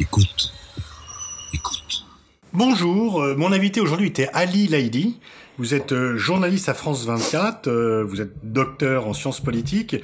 Écoute. Écoute. Bonjour, euh, mon invité aujourd'hui était Ali Laïdi. Vous êtes euh, journaliste à France 24, euh, vous êtes docteur en sciences politiques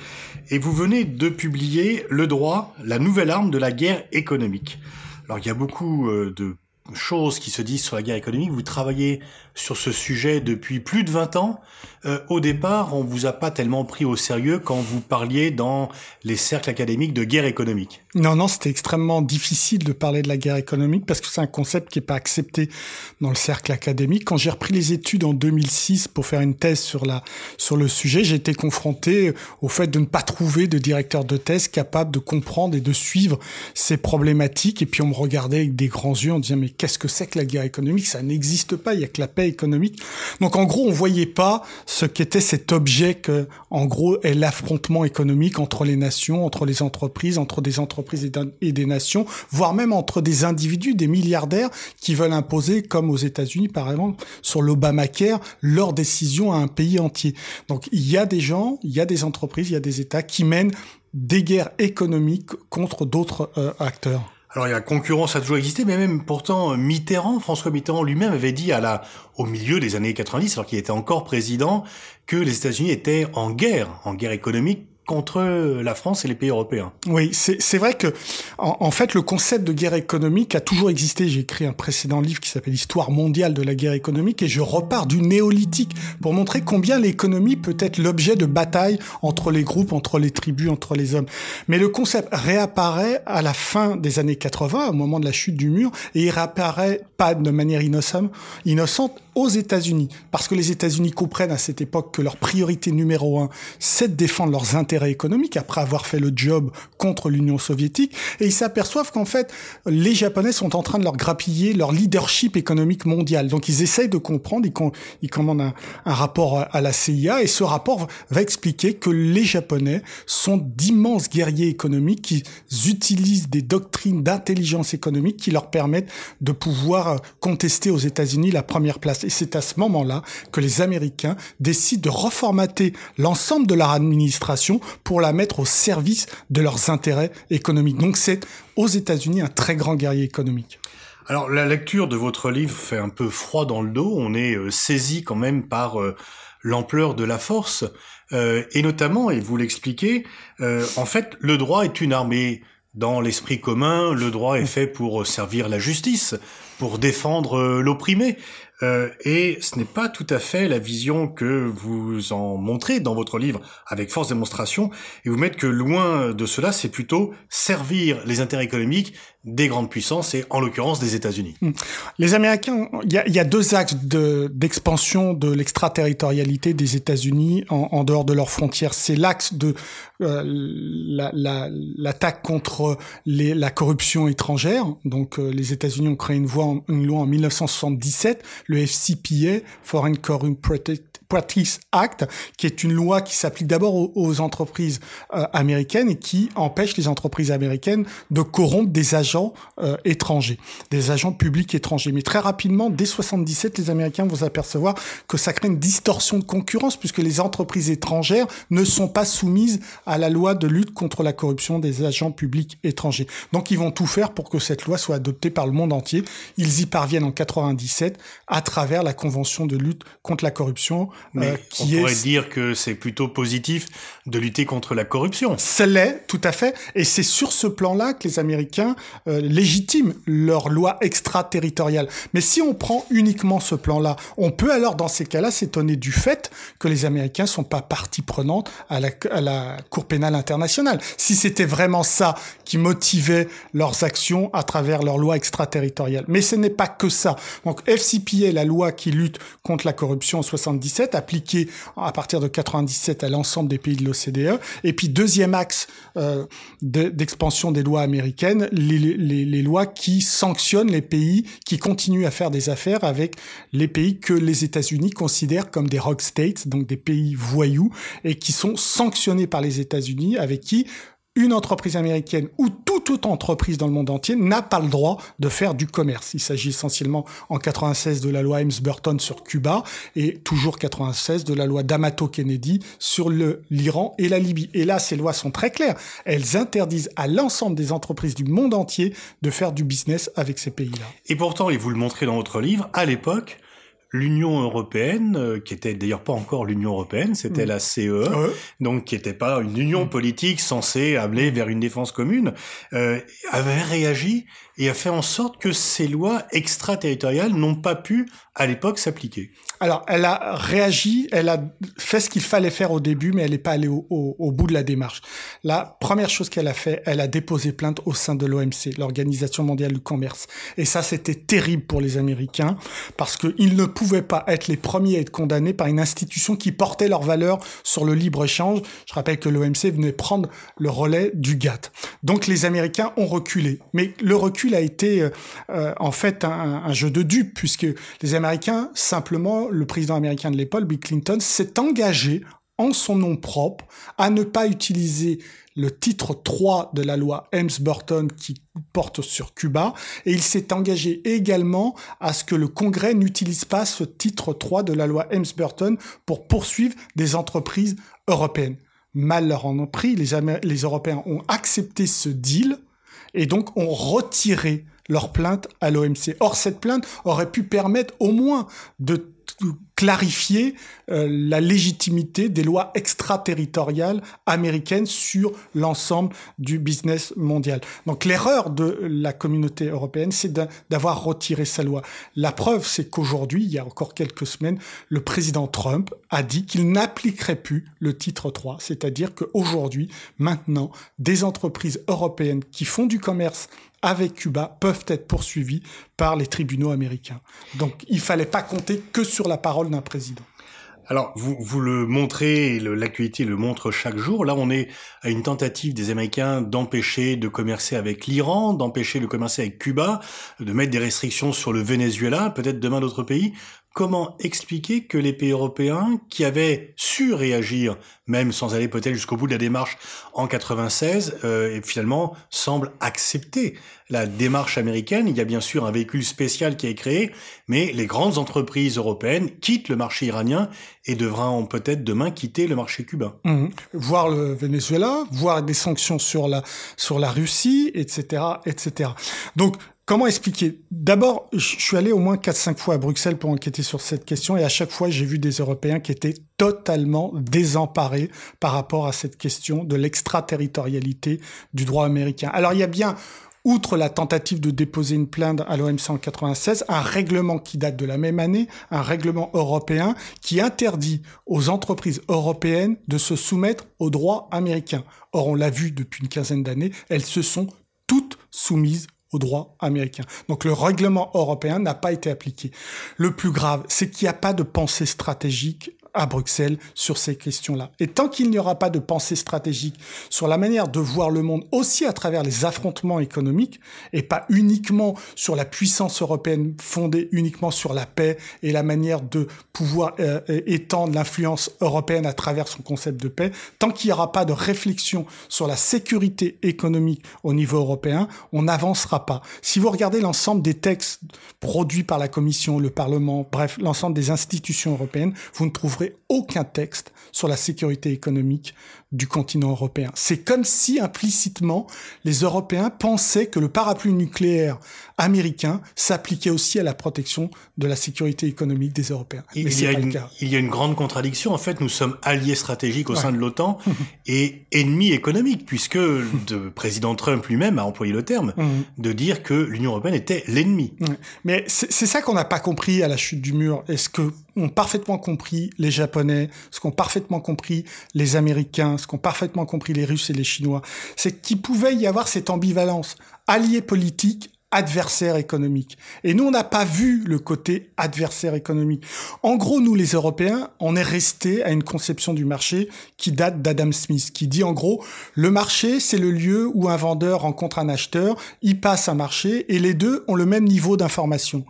et vous venez de publier Le droit, la nouvelle arme de la guerre économique. Alors il y a beaucoup de choses qui se disent sur la guerre économique. Vous travaillez sur ce sujet depuis plus de 20 ans. Euh, au départ, on vous a pas tellement pris au sérieux quand vous parliez dans les cercles académiques de guerre économique. Non, non, c'était extrêmement difficile de parler de la guerre économique parce que c'est un concept qui n'est pas accepté dans le cercle académique. Quand j'ai repris les études en 2006 pour faire une thèse sur la sur le sujet, j'ai été confronté au fait de ne pas trouver de directeur de thèse capable de comprendre et de suivre ces problématiques. Et puis on me regardait avec des grands yeux en disant mais qu'est-ce que c'est que la guerre économique? Ça n'existe pas. Il y a que la paix économique. Donc en gros, on voyait pas ce qu'était cet objet que, en gros, est l'affrontement économique entre les nations, entre les entreprises, entre des entreprises et des nations, voire même entre des individus, des milliardaires qui veulent imposer, comme aux États-Unis par exemple, sur l'Obamacare, leur décision à un pays entier. Donc il y a des gens, il y a des entreprises, il y a des États qui mènent des guerres économiques contre d'autres euh, acteurs. Alors, il y a concurrence a toujours existé, mais même pourtant Mitterrand, François Mitterrand lui-même avait dit à la, au milieu des années 90, alors qu'il était encore président, que les États-Unis étaient en guerre, en guerre économique contre la France et les pays européens. Oui, c'est vrai que en, fait le concept de guerre économique a toujours existé. J'ai écrit un précédent livre qui s'appelle Histoire mondiale de la guerre économique et je repars du néolithique pour montrer combien l'économie peut être l'objet de batailles entre les groupes, entre les tribus, entre les hommes. Mais le concept réapparaît à la fin des années 80, au moment de la chute du mur, et il réapparaît pas de manière innocente, innocente aux États-Unis, parce que les États-Unis comprennent à cette époque que leur priorité numéro un, c'est de défendre leurs intérêts économiques après avoir fait le job contre l'Union soviétique, et ils s'aperçoivent qu'en fait, les Japonais sont en train de leur grappiller leur leadership économique mondial. Donc ils essayent de comprendre, ils, commandent un, un rapport à la CIA, et ce rapport va expliquer que les Japonais sont d'immenses guerriers économiques qui utilisent des doctrines d'intelligence économique qui leur permettent de pouvoir contester aux États-Unis la première place. Et c'est à ce moment-là que les Américains décident de reformater l'ensemble de leur administration pour la mettre au service de leurs intérêts économiques. Donc c'est aux États-Unis un très grand guerrier économique. Alors la lecture de votre livre fait un peu froid dans le dos. On est euh, saisi quand même par euh, l'ampleur de la force euh, et notamment, et vous l'expliquez, en fait, le droit est une armée. Dans l'esprit commun, le droit est fait pour servir la justice, pour défendre l'opprimé. Euh, et ce n'est pas tout à fait la vision que vous en montrez dans votre livre avec force démonstration. Et vous mettez que loin de cela, c'est plutôt servir les intérêts économiques des grandes puissances et en l'occurrence des États-Unis. Hmm. Les Américains, il y a, deux axes d'expansion de, l'extraterritorialité des États-Unis en, dehors de leurs frontières. C'est l'axe de euh, l'attaque contre la corruption étrangère. Donc euh, les États-Unis ont créé une, voie, une loi en 1977, le FCPA, Foreign Corrupt Practice Act, qui est une loi qui s'applique d'abord aux, entreprises euh, américaines et qui empêche les entreprises américaines de corrompre des agents euh, étrangers, des agents publics étrangers. Mais très rapidement, dès 77, les Américains vont s'apercevoir que ça crée une distorsion de concurrence puisque les entreprises étrangères ne sont pas soumises à la loi de lutte contre la corruption des agents publics étrangers. Donc ils vont tout faire pour que cette loi soit adoptée par le monde entier. Ils y parviennent en 97 à travers la Convention de lutte contre la corruption mais euh, on pourrait dire que c'est plutôt positif de lutter contre la corruption. C'est l'est, tout à fait. Et c'est sur ce plan-là que les Américains euh, légitiment leur loi extraterritoriale. Mais si on prend uniquement ce plan-là, on peut alors, dans ces cas-là, s'étonner du fait que les Américains sont pas partie prenante à la, à la Cour pénale internationale. Si c'était vraiment ça qui motivait leurs actions à travers leur loi extraterritoriale. Mais ce n'est pas que ça. Donc FCPA, la loi qui lutte contre la corruption en 77, appliqué à partir de 97 à l'ensemble des pays de l'OCDE. Et puis deuxième axe euh, d'expansion des lois américaines, les, les, les, lois qui sanctionnent les pays qui continuent à faire des affaires avec les pays que les États-Unis considèrent comme des rock states, donc des pays voyous, et qui sont sanctionnés par les États-Unis, avec qui une entreprise américaine ou toute autre entreprise dans le monde entier n'a pas le droit de faire du commerce. Il s'agit essentiellement en 96 de la loi Helms-Burton sur Cuba et toujours 96 de la loi D'Amato Kennedy sur l'Iran et la Libye. Et là, ces lois sont très claires. Elles interdisent à l'ensemble des entreprises du monde entier de faire du business avec ces pays-là. Et pourtant, et vous le montrez dans votre livre, à l'époque, l'Union européenne, euh, qui était d'ailleurs pas encore l'Union européenne, c'était mm. la CEE, e, donc qui n'était pas une union mm. politique censée aller vers une défense commune, euh, avait réagi et a fait en sorte que ces lois extraterritoriales n'ont pas pu à l'époque s'appliquer. Alors, elle a réagi, elle a fait ce qu'il fallait faire au début, mais elle n'est pas allée au, au, bout de la démarche. La première chose qu'elle a fait, elle a déposé plainte au sein de l'OMC, l'Organisation mondiale du commerce. Et ça, c'était terrible pour les Américains, parce qu'ils ne pouvaient pas être les premiers à être condamnés par une institution qui portait leurs valeurs sur le libre-échange. Je rappelle que l'OMC venait prendre le relais du GATT. Donc, les Américains ont reculé. Mais le recul a été, euh, euh, en fait, un, un jeu de dupes, puisque les Américains, simplement, le président américain de l'époque, Bill Clinton, s'est engagé en son nom propre à ne pas utiliser le titre 3 de la loi Helms-Burton qui porte sur Cuba, et il s'est engagé également à ce que le Congrès n'utilise pas ce titre 3 de la loi Helms-Burton pour poursuivre des entreprises européennes. Mal leur en ont pris, les, les Européens ont accepté ce deal, et donc ont retiré leur plainte à l'OMC. Or, cette plainte aurait pu permettre au moins de clarifier euh, la légitimité des lois extraterritoriales américaines sur l'ensemble du business mondial. Donc l'erreur de la communauté européenne, c'est d'avoir retiré sa loi. La preuve, c'est qu'aujourd'hui, il y a encore quelques semaines, le président Trump a dit qu'il n'appliquerait plus le titre 3, c'est-à-dire qu'aujourd'hui, maintenant, des entreprises européennes qui font du commerce avec Cuba peuvent être poursuivis par les tribunaux américains. Donc il fallait pas compter que sur la parole d'un président. Alors, vous, vous le montrez, l'actualité le montre chaque jour. Là, on est à une tentative des Américains d'empêcher de commercer avec l'Iran, d'empêcher de commercer avec Cuba, de mettre des restrictions sur le Venezuela, peut-être demain d'autres pays comment expliquer que les pays européens qui avaient su réagir, même sans aller peut-être jusqu'au bout de la démarche en 96, euh, finalement semblent accepter la démarche américaine. Il y a bien sûr un véhicule spécial qui est créé, mais les grandes entreprises européennes quittent le marché iranien et devront peut-être demain quitter le marché cubain. Mmh. Voir le Venezuela, voir des sanctions sur la sur la Russie, etc., etc. Donc Comment expliquer? D'abord, je suis allé au moins 4-5 fois à Bruxelles pour enquêter sur cette question et à chaque fois, j'ai vu des Européens qui étaient totalement désemparés par rapport à cette question de l'extraterritorialité du droit américain. Alors, il y a bien, outre la tentative de déposer une plainte à l'OMC en 96, un règlement qui date de la même année, un règlement européen qui interdit aux entreprises européennes de se soumettre au droit américain. Or, on l'a vu depuis une quinzaine d'années, elles se sont toutes soumises au droit américain. Donc le règlement européen n'a pas été appliqué. Le plus grave, c'est qu'il n'y a pas de pensée stratégique à Bruxelles sur ces questions-là. Et tant qu'il n'y aura pas de pensée stratégique sur la manière de voir le monde aussi à travers les affrontements économiques et pas uniquement sur la puissance européenne fondée uniquement sur la paix et la manière de pouvoir euh, étendre l'influence européenne à travers son concept de paix, tant qu'il n'y aura pas de réflexion sur la sécurité économique au niveau européen, on n'avancera pas. Si vous regardez l'ensemble des textes produits par la Commission, le Parlement, bref, l'ensemble des institutions européennes, vous ne trouverez aucun texte sur la sécurité économique du continent européen. C'est comme si implicitement les Européens pensaient que le parapluie nucléaire américain s'appliquait aussi à la protection de la sécurité économique des Européens. Mais il, y a une, il y a une grande contradiction. En fait, nous sommes alliés stratégiques au sein de l'OTAN et ennemis économiques, puisque le président Trump lui-même a employé le terme mhm. de dire que l'Union européenne était l'ennemi. Mais c'est ça qu'on n'a pas compris à la chute du mur. Est-ce que ont parfaitement compris les Japonais, ce qu'ont parfaitement compris les Américains, ce qu'ont parfaitement compris les Russes et les Chinois, c'est qu'il pouvait y avoir cette ambivalence, allié politique, adversaire économique. Et nous, on n'a pas vu le côté adversaire économique. En gros, nous, les Européens, on est resté à une conception du marché qui date d'Adam Smith, qui dit en gros, le marché, c'est le lieu où un vendeur rencontre un acheteur, il passe un marché, et les deux ont le même niveau d'information.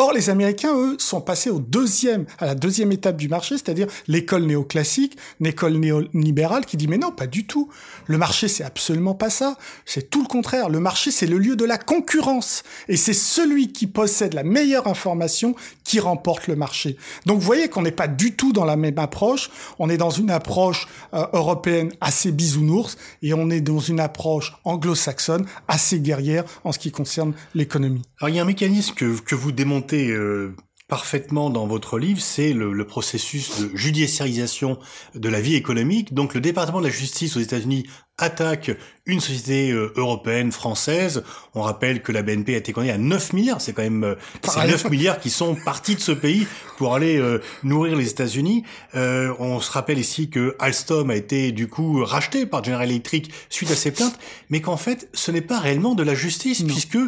Or, les Américains, eux, sont passés au deuxième, à la deuxième étape du marché, c'est-à-dire l'école néoclassique, l'école néolibérale qui dit mais non, pas du tout. Le marché, c'est absolument pas ça. C'est tout le contraire. Le marché, c'est le lieu de la concurrence. Et c'est celui qui possède la meilleure information qui remporte le marché. Donc, vous voyez qu'on n'est pas du tout dans la même approche. On est dans une approche euh, européenne assez bisounours et on est dans une approche anglo-saxonne assez guerrière en ce qui concerne l'économie. Alors, il y a un mécanisme que, que vous démontez euh, parfaitement dans votre livre, c'est le, le, processus de judiciarisation de la vie économique. Donc le département de la justice aux États-Unis attaque une société euh, européenne, française. On rappelle que la BNP a été condamnée à 9 milliards. C'est quand même euh, c'est 9 milliards qui sont partis de ce pays pour aller euh, nourrir les États-Unis. on se rappelle ici que Alstom a été du coup racheté par General Electric suite à ces plaintes, mais qu'en fait ce n'est pas réellement de la justice puisque,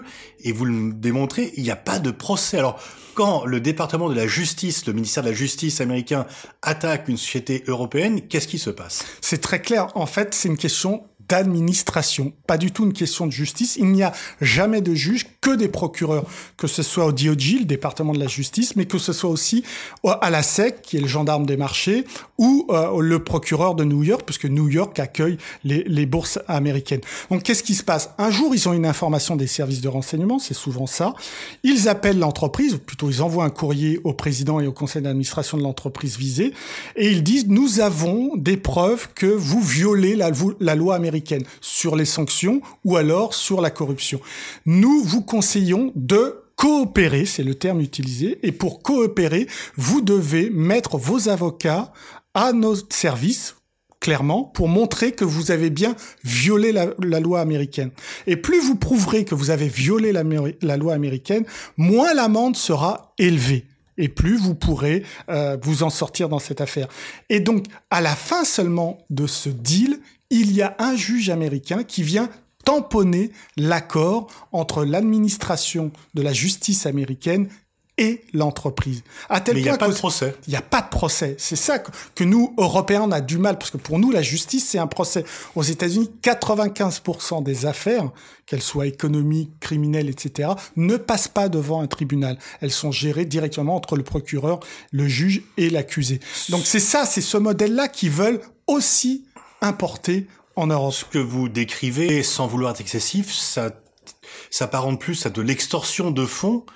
et vous le démontrez, il n'y a pas de procès. Alors quand le département de la justice, le ministère de la justice américain attaque une société européenne, qu'est-ce qui se passe? C'est très clair. En fait, c'est une question d'administration, pas du tout une question de justice. Il n'y a jamais de juge, que des procureurs, que ce soit au DOJ, le département de la justice, mais que ce soit aussi à la SEC, qui est le gendarme des marchés, ou euh, le procureur de New York, puisque New York accueille les, bourses américaines. Donc qu'est-ce qui se passe? Un jour, ils ont une information des services de renseignement, c'est souvent ça. Ils appellent l'entreprise, ou plutôt ils envoient un courrier au président et au conseil d'administration de l'entreprise visée, et ils disent, nous avons des preuves que vous violez la loi américaine sur les sanctions ou alors sur la corruption. Nous vous conseillons de coopérer, c'est le terme utilisé, et pour coopérer, vous devez mettre vos avocats à nos services, clairement, pour montrer que vous avez bien violé la, loi américaine. Et plus vous prouverez que vous avez violé la, la loi américaine, moins l'amende sera élevée et plus vous pourrez euh, vous en sortir dans cette affaire. Et donc, à la fin seulement de ce deal, il y a un juge américain qui vient tamponner l'accord entre l'administration de la justice américaine et l'entreprise. À tel Mais il n'y a pas de procès. Il n'y a pas de procès. C'est ça que, nous, Européens, on a du mal, parce que pour nous, la justice, c'est un procès. Aux États-Unis, 95% des affaires, qu'elles soient économiques, criminelles, etc., ne passent pas devant un tribunal. Elles sont gérées directement entre le procureur, le juge et l'accusé. Donc c'est ça, c'est ce modèle-là qui veulent aussi importer en Europe. Ce que vous décrivez, sans vouloir être excessif, ça, ça apparente plus à de l'extorsion de fonds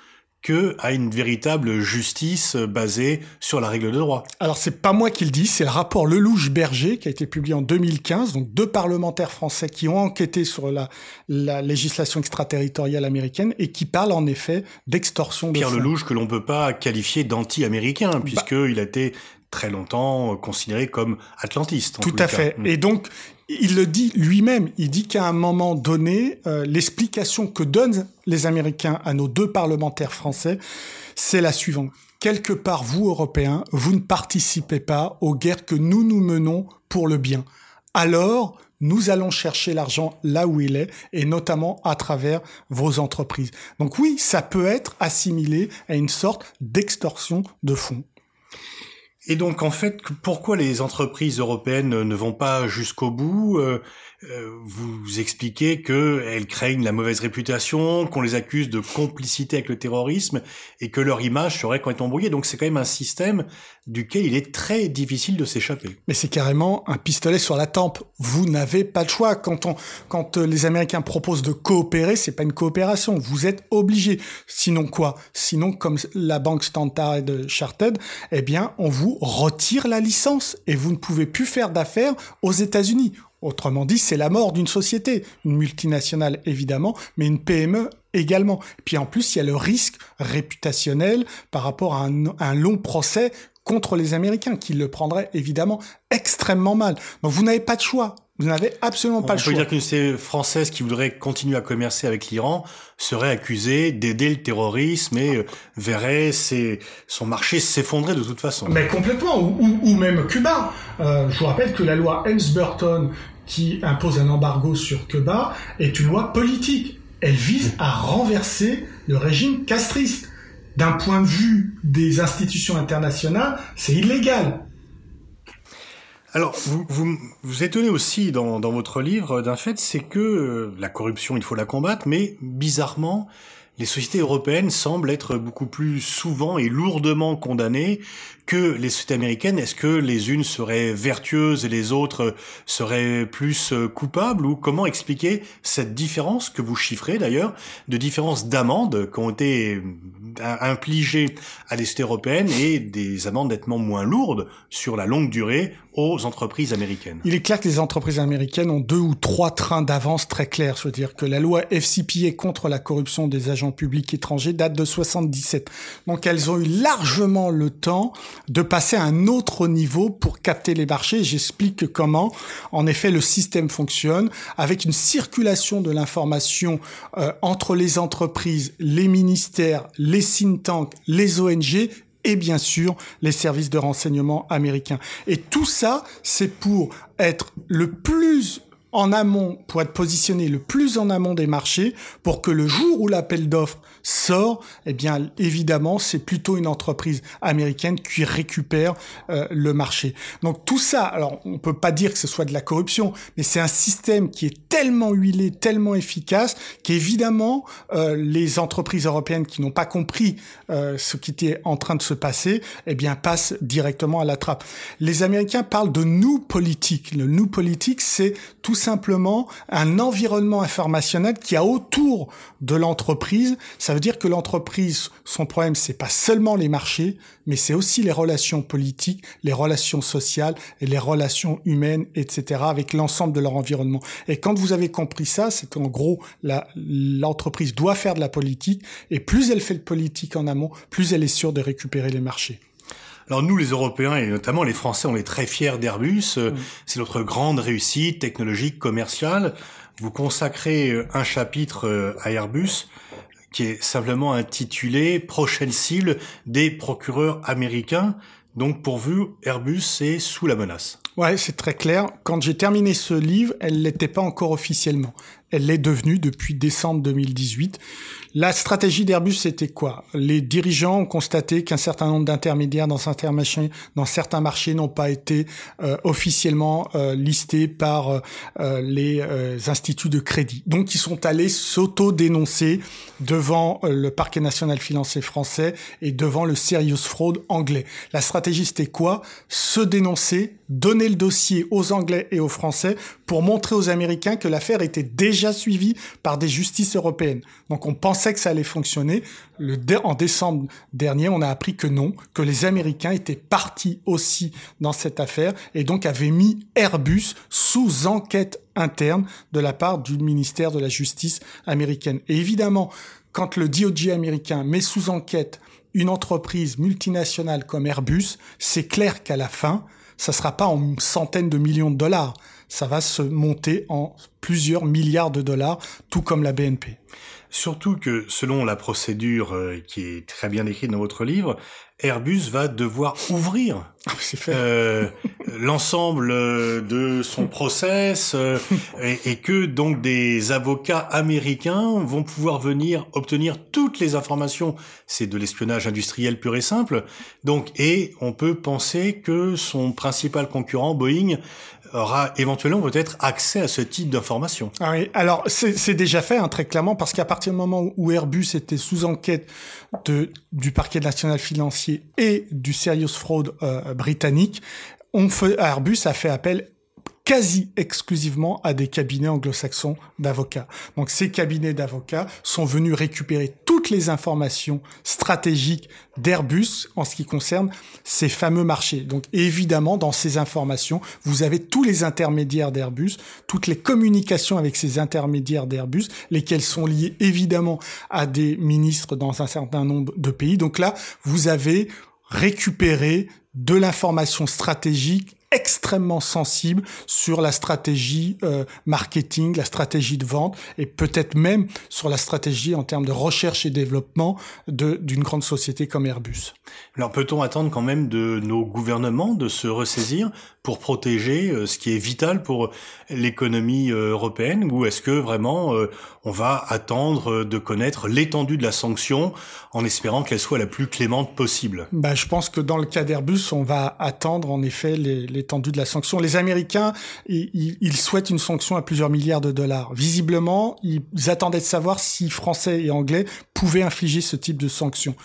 que à une véritable justice basée sur la règle de droit. Alors c'est pas moi qui le dis, c'est le rapport Lelouch-Berger qui a été publié en 2015, donc deux parlementaires français qui ont enquêté sur la, la législation extraterritoriale américaine et qui parlent en effet d'extorsion de Pierre Lelouch que l'on peut pas qualifier d'anti-américain bah puisqu'il a été très longtemps considéré comme atlantiste. Tout à fait. Mm. Et donc, il le dit lui-même. Il dit qu'à un moment donné, euh, l'explication que donnent les Américains à nos deux parlementaires français, c'est la suivante. Quelque part, vous, Européens, vous ne participez pas aux guerres que nous nous menons pour le bien. Alors, nous allons chercher l'argent là où il est, et notamment à travers vos entreprises. Donc oui, ça peut être assimilé à une sorte d'extorsion de fonds. Et donc, en fait, pourquoi les entreprises européennes ne vont pas jusqu'au bout euh, vous expliquez qu'elles craignent la mauvaise réputation, qu'on les accuse de complicité avec le terrorisme et que leur image serait complètement brouillée. Donc c'est quand même un système duquel il est très difficile de s'échapper. Mais c'est carrément un pistolet sur la tempe. Vous n'avez pas de choix. Quand, on, quand les Américains proposent de coopérer, c'est pas une coopération. Vous êtes obligé. Sinon quoi? Sinon, comme la banque Standard Chartered, eh bien, on vous retire la licence et vous ne pouvez plus faire d'affaires aux États-Unis. Autrement dit, c'est la mort d'une société, une multinationale évidemment, mais une PME également. Puis en plus, il y a le risque réputationnel par rapport à un, long procès contre les Américains, qui le prendraient évidemment extrêmement mal. Donc vous n'avez pas de choix. Vous n'avez absolument pas le choix. On peut dire qu'une société française qui voudrait continuer à commercer avec l'Iran serait accusée d'aider le terrorisme et euh, verrait ses, son marché s'effondrer de toute façon. Mais complètement, ou, ou, même Cuba. Euh, je vous rappelle que la loi Helms-Burton qui impose un embargo sur Cuba est une loi politique. Elle vise à renverser le régime castriste. D'un point de vue des institutions internationales, c'est illégal. Alors, vous, vous vous étonnez aussi dans, dans votre livre d'un fait, c'est que euh, la corruption, il faut la combattre, mais bizarrement, les sociétés européennes semblent être beaucoup plus souvent et lourdement condamnées que les sociétés américaines. Est-ce que les unes seraient vertueuses et les autres seraient plus euh, coupables ou comment expliquer cette différence que vous chiffrez d'ailleurs de différence d'amendes qui ont été euh, infligées à les sociétés européennes et des amendes nettement moins lourdes sur la longue durée aux entreprises américaines? Il est clair que les entreprises américaines ont deux ou trois trains d'avance très clairs. Je veux dire que la loi FCPA contre la corruption des agents publics étrangers date de 77. Donc elles ont eu largement le temps de passer à un autre niveau pour capter les marchés. J'explique comment, en effet, le système fonctionne avec une circulation de l'information euh, entre les entreprises, les ministères, les think tanks, les ONG et bien sûr les services de renseignement américains. Et tout ça, c'est pour être le plus en amont, pour être positionné le plus en amont des marchés, pour que le jour où l'appel d'offres sort, eh bien évidemment c'est plutôt une entreprise américaine qui récupère euh, le marché. Donc tout ça, alors on peut pas dire que ce soit de la corruption, mais c'est un système qui est tellement huilé, tellement efficace qu'évidemment euh, les entreprises européennes qui n'ont pas compris euh, ce qui était en train de se passer, eh bien passent directement à la trappe. Les Américains parlent de nous politique. Le nous politique, c'est tout simplement un environnement informationnel qui a autour de l'entreprise. Ça veut dire que l'entreprise, son problème, c'est pas seulement les marchés, mais c'est aussi les relations politiques, les relations sociales et les relations humaines, etc., avec l'ensemble de leur environnement. Et quand vous avez compris ça, c'est qu'en gros, l'entreprise doit faire de la politique, et plus elle fait de politique en amont, plus elle est sûre de récupérer les marchés. Alors nous, les Européens et notamment les Français, on est très fiers d'Airbus. Euh, c'est notre grande réussite technologique, commerciale. Vous consacrez euh, un chapitre euh, à Airbus qui est simplement intitulé Prochaine cible des procureurs américains. Donc pour vous, Airbus est sous la menace. Ouais, c'est très clair. Quand j'ai terminé ce livre, elle l'était pas encore officiellement. Elle l'est devenue depuis décembre 2018. La stratégie d'Airbus, c'était quoi? Les dirigeants ont constaté qu'un certain nombre d'intermédiaires dans certains marchés, n'ont pas été euh, officiellement euh, listés par euh, les instituts de crédit. Donc, ils sont allés s'auto-dénoncer devant le parquet national financier français et devant le Serious Fraud anglais. La stratégie, c'était quoi? Se dénoncer, donner le dossier aux Anglais et aux Français pour montrer aux Américains que l'affaire était déjà suivie par des justices européennes. Donc, on que ça allait fonctionner. En décembre dernier, on a appris que non, que les Américains étaient partis aussi dans cette affaire et donc avaient mis Airbus sous enquête interne de la part du ministère de la Justice américaine. Et évidemment, quand le DOJ américain met sous enquête une entreprise multinationale comme Airbus, c'est clair qu'à la fin, ça sera pas en centaines de millions de dollars, ça va se monter en plusieurs milliards de dollars, tout comme la BNP. Surtout que, selon la procédure euh, qui est très bien décrite dans votre livre, Airbus va devoir ouvrir ah, euh, l'ensemble euh, de son process et, et, que donc des avocats américains vont pouvoir venir obtenir toutes les informations. C'est de l'espionnage industriel pur et simple. Donc, et on peut penser que son principal concurrent, Boeing, aura éventuellement peut-être accès à ce type d'informations. Ah oui, alors c'est déjà fait hein, très clairement parce qu'à partir du moment où Airbus était sous enquête de, du parquet national financier et du Serious Fraud euh, britannique, on fait, Airbus a fait appel quasi exclusivement à des cabinets anglo-saxons d'avocats. Donc ces cabinets d'avocats sont venus récupérer toutes les informations stratégiques d'Airbus en ce qui concerne ces fameux marchés. Donc évidemment, dans ces informations, vous avez tous les intermédiaires d'Airbus, toutes les communications avec ces intermédiaires d'Airbus, lesquels sont liés évidemment à des ministres dans un certain nombre de pays. Donc là, vous avez récupéré de l'information stratégique extrêmement sensible sur la stratégie euh, marketing, la stratégie de vente et peut-être même sur la stratégie en termes de recherche et développement d'une grande société comme Airbus. Alors peut-on attendre quand même de nos gouvernements de se ressaisir pour protéger euh, ce qui est vital pour l'économie euh, européenne ou est-ce que vraiment on va attendre de connaître l'étendue de la sanction en espérant qu'elle soit la plus clémente possible? Bah, Je pense que dans le cas d'Airbus, on va attendre en effet les l'étendue de la sanction. Les Américains, ils, souhaitent une sanction à plusieurs milliards de dollars. Visiblement, ils attendaient de savoir si Français et Anglais pouvaient infliger ce type de sanctions.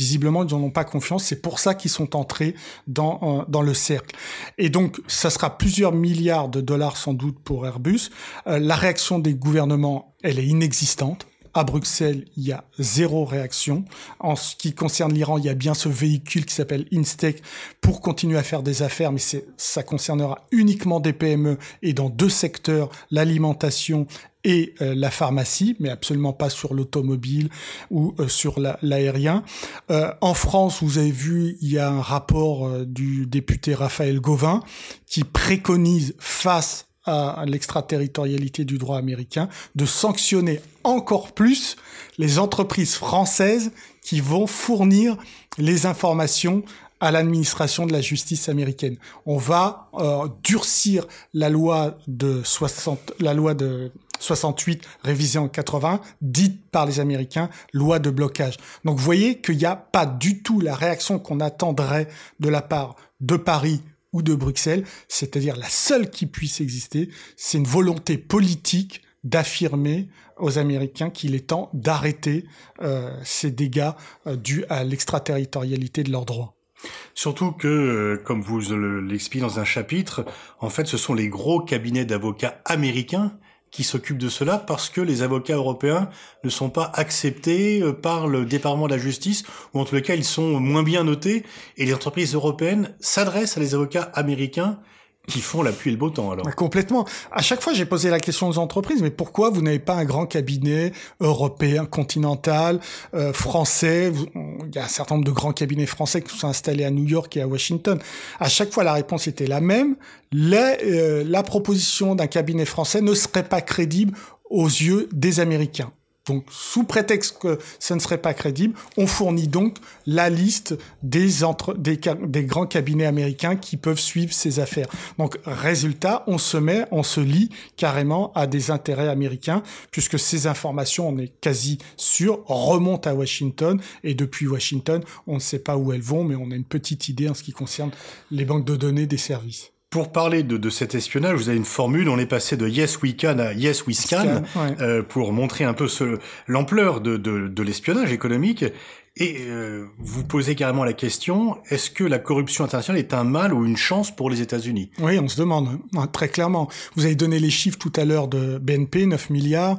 Visiblement, ils n'en ont pas confiance. C'est pour ça qu'ils sont entrés dans, euh, dans le cercle. Et donc, ça sera plusieurs milliards de dollars sans doute pour Airbus. Euh, la réaction des gouvernements, elle est inexistante. À Bruxelles, il y a zéro réaction. En ce qui concerne l'Iran, il y a bien ce véhicule qui s'appelle Instec pour continuer à faire des affaires, mais ça concernera uniquement des PME et dans deux secteurs, l'alimentation et euh, la pharmacie, mais absolument pas sur l'automobile ou euh, sur l'aérien. Euh, en France, vous avez vu, il y a un rapport du député Raphaël Gauvin qui préconise face à l'extraterritorialité du droit américain de sanctionner encore plus les entreprises françaises qui vont fournir les informations à l'administration de la justice américaine. On va euh, durcir la loi de 60, la loi de 68 révisée en 80, dite par les Américains loi de blocage. Donc vous voyez qu'il n'y a pas du tout la réaction qu'on attendrait de la part de Paris ou de Bruxelles, c'est-à-dire la seule qui puisse exister, c'est une volonté politique d'affirmer aux Américains qu'il est temps d'arrêter euh, ces dégâts euh, dus à l'extraterritorialité de leurs droits. Surtout que, euh, comme vous l'expliquez dans un chapitre, en fait, ce sont les gros cabinets d'avocats américains qui s'occupent de cela parce que les avocats européens ne sont pas acceptés euh, par le département de la justice ou en tout cas ils sont moins bien notés et les entreprises européennes s'adressent à les avocats américains qui font la pluie et le beau temps alors. Complètement. À chaque fois, j'ai posé la question aux entreprises, mais pourquoi vous n'avez pas un grand cabinet européen, continental, euh, français? Il y a un certain nombre de grands cabinets français qui sont installés à New York et à Washington. À chaque fois, la réponse était la même. La, euh, la proposition d'un cabinet français ne serait pas crédible aux yeux des Américains. Donc, sous prétexte que ce ne serait pas crédible, on fournit donc la liste des, entre, des, des, grands cabinets américains qui peuvent suivre ces affaires. Donc, résultat, on se met, on se lie carrément à des intérêts américains, puisque ces informations, on est quasi sûr, remontent à Washington, et depuis Washington, on ne sait pas où elles vont, mais on a une petite idée en ce qui concerne les banques de données des services. Pour parler de, de, cet espionnage, vous avez une formule, on est passé de Yes We Can à Yes We Scan, euh, pour montrer un peu l'ampleur de, de, de l'espionnage économique. Et euh, vous posez carrément la question, est-ce que la corruption internationale est un mal ou une chance pour les États-Unis? Oui, on se demande, hein, très clairement. Vous avez donné les chiffres tout à l'heure de BNP, 9 milliards.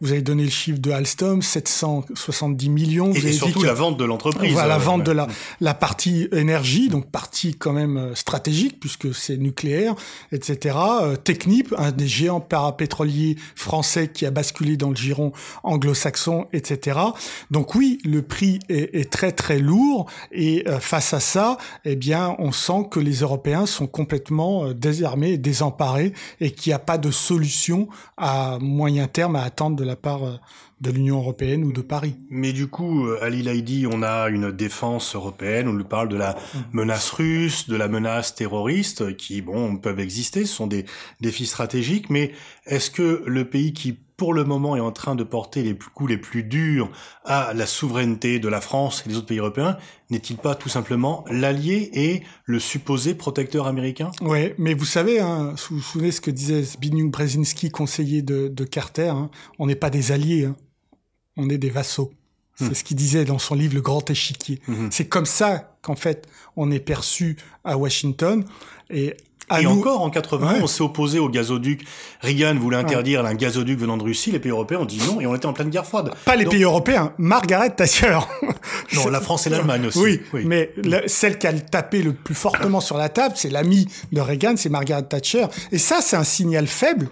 Vous avez donné le chiffre de Alstom, 770 millions. Vous et, surtout la vente de l'entreprise. Voilà, la vente de la, la partie énergie, donc partie quand même euh, stratégique, puisque c'est nucléaire, etc. Euh, Technip, un des géants parapétroliers français qui a basculé dans le giron anglo-saxon, etc. Donc oui, le prix est, très très lourd et euh, face à ça, eh bien, on sent que les Européens sont complètement euh, désarmés et désemparés et qu'il n'y a pas de solution à moyen terme à attendre de la part euh, de l'Union européenne ou de Paris. Mais du coup, Ali Laïdi, on a une défense européenne, on nous parle de la mm. menace russe, de la menace terroriste, qui, bon, peuvent exister, ce sont des défis stratégiques, mais est-ce que le pays qui pour le moment est en train de porter les coups les plus durs à la souveraineté de la France et des autres pays européens, n'est-il pas tout simplement l'allié et le supposé protecteur américain? Oui, mais vous savez, hein, vous vous souvenez ce que disait Zbigniew Brzezinski, conseiller de, Carter, hein, on n'est pas des alliés, hein, on est des vassaux. C'est hmm. ce qu'il disait dans son livre Le Grand Échiquier. Hmm. C'est comme ça qu'en fait on est perçu à Washington. Et et encore, en 80, on s'est opposé au gazoduc. Reagan voulait interdire un gazoduc venant de Russie. Les pays européens ont dit non et on était en pleine guerre froide. Pas les pays européens. Margaret Thatcher. non, la France et l'Allemagne aussi. Oui, mais celle qui a tapé le plus fortement sur la table, c'est l'ami de Reagan, c'est Margaret Thatcher. Et ça, c'est un signal faible.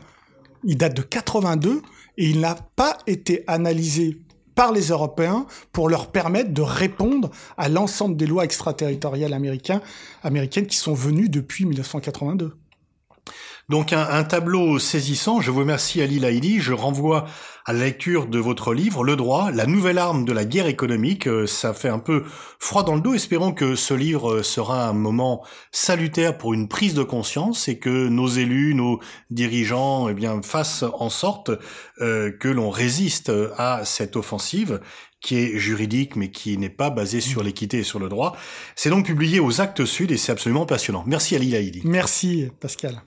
Il date de 82 et il n'a pas été analysé par les Européens pour leur permettre de répondre à l'ensemble des lois extraterritoriales américaines, qui sont venues depuis 1982. Donc un, un, tableau saisissant. Je vous remercie Ali Laïdi. Je renvoie à la lecture de votre livre Le droit, la nouvelle arme de la guerre économique. Euh, ça fait un peu froid dans le dos. Espérons que ce livre sera un moment salutaire pour une prise de conscience et que nos élus, nos dirigeants, eh bien fassent en sorte euh, que l'on résiste à cette offensive qui est juridique mais qui n'est pas basée sur l'équité et sur le droit. C'est donc publié aux Actes Sud et c'est absolument passionnant. Merci Ali Laïdi. Merci Pascal.